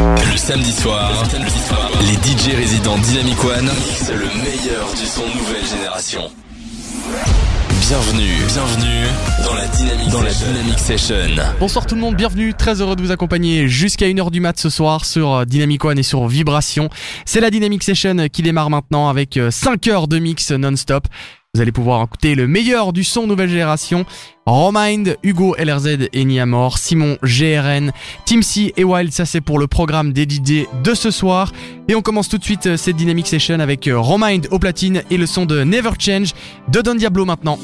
Le samedi soir, les DJ résidents Dynamic One, c'est le meilleur du son nouvelle génération. Bienvenue, bienvenue dans la Dynamic, dans la Dynamic Session. Bonsoir tout le monde, bienvenue, très heureux de vous accompagner jusqu'à 1h du mat ce soir sur euh, Dynamic One et sur Vibration. C'est la Dynamic Session qui démarre maintenant avec 5 euh, heures de mix non-stop. Vous allez pouvoir écouter le meilleur du son nouvelle génération. Romind, Hugo LRZ et Niamor, Simon GRN, Team C et Wild, ça c'est pour le programme des de ce soir. Et on commence tout de suite euh, cette Dynamic Session avec Romind au platine et le son de Never Change de Don Diablo maintenant.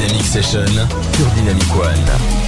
Dynamic Session sur Dynamic One.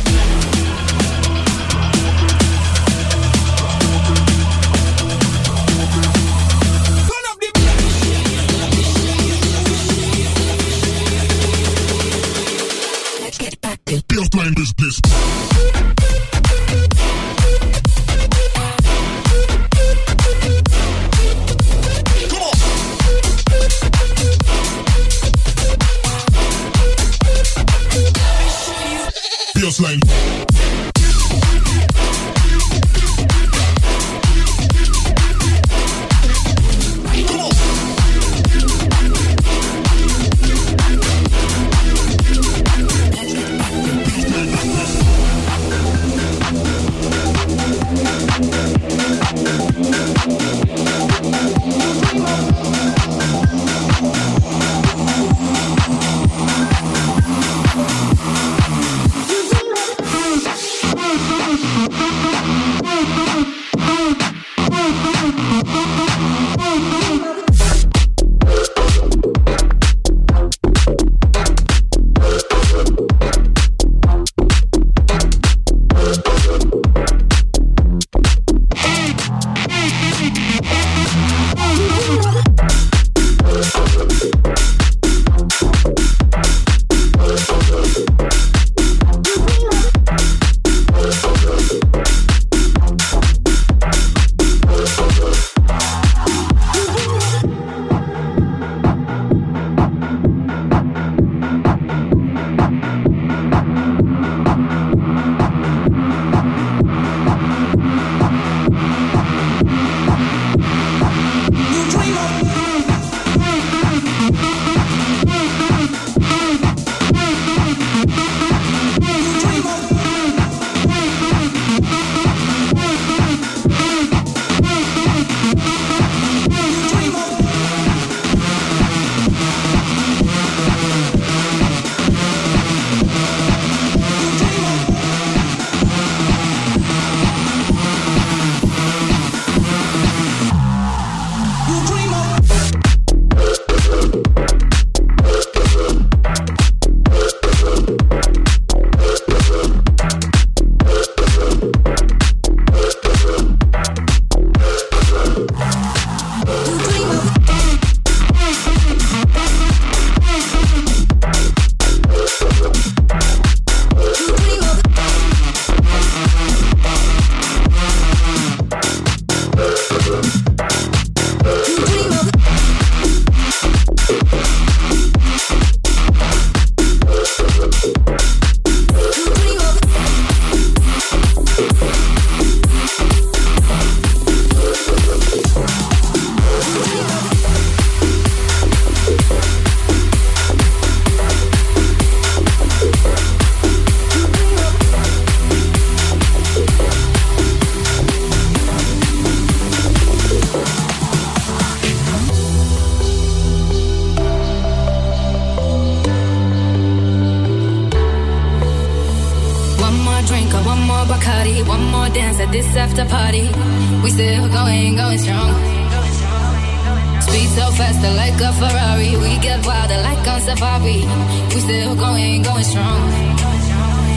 Bobby, we still going, going strong.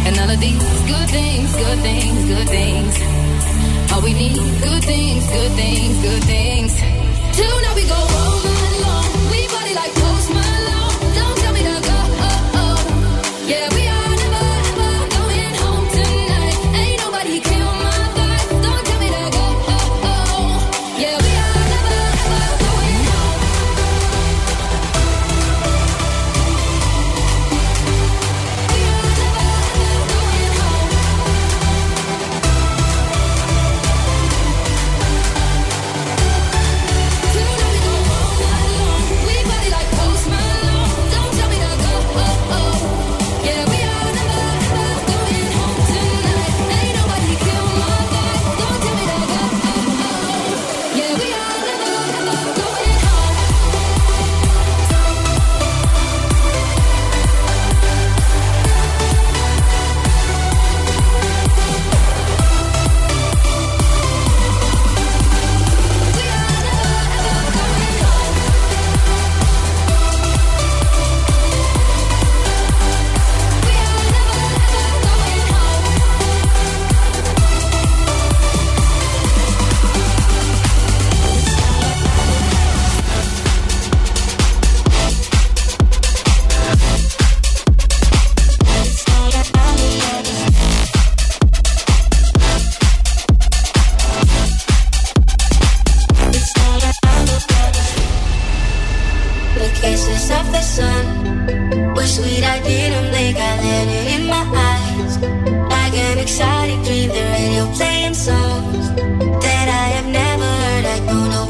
And all of these good things, good things, good things. All we need, good things, good things, good things. Till now we go over.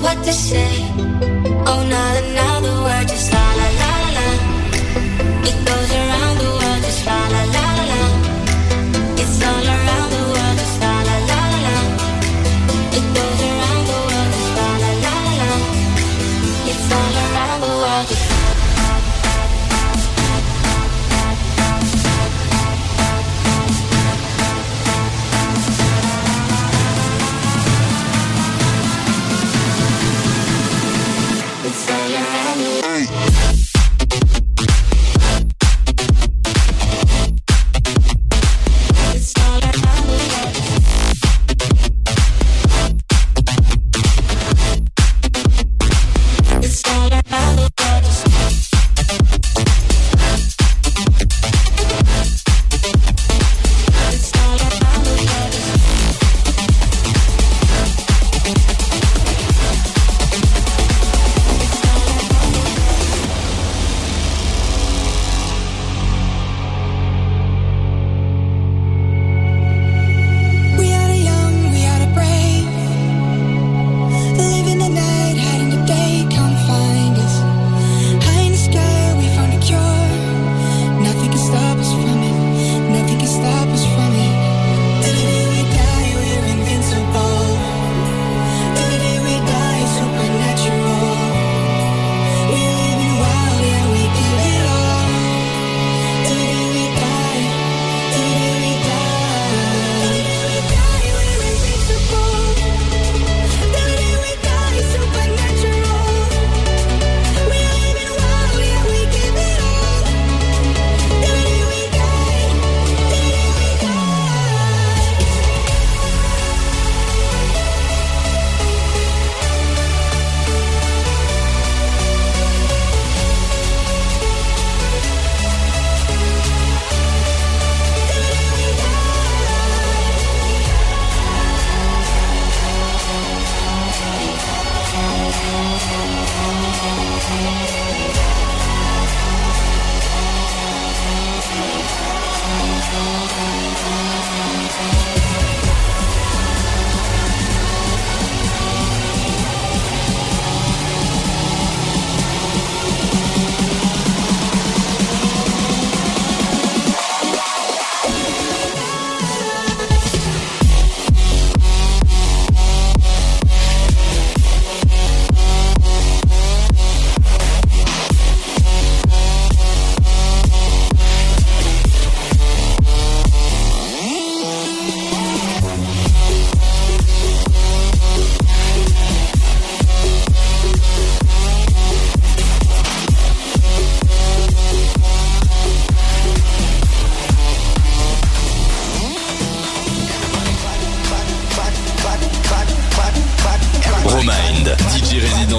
what to say. Oh, not enough.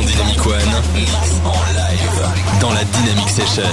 Dynamic One, en live dans la Dynamic Session.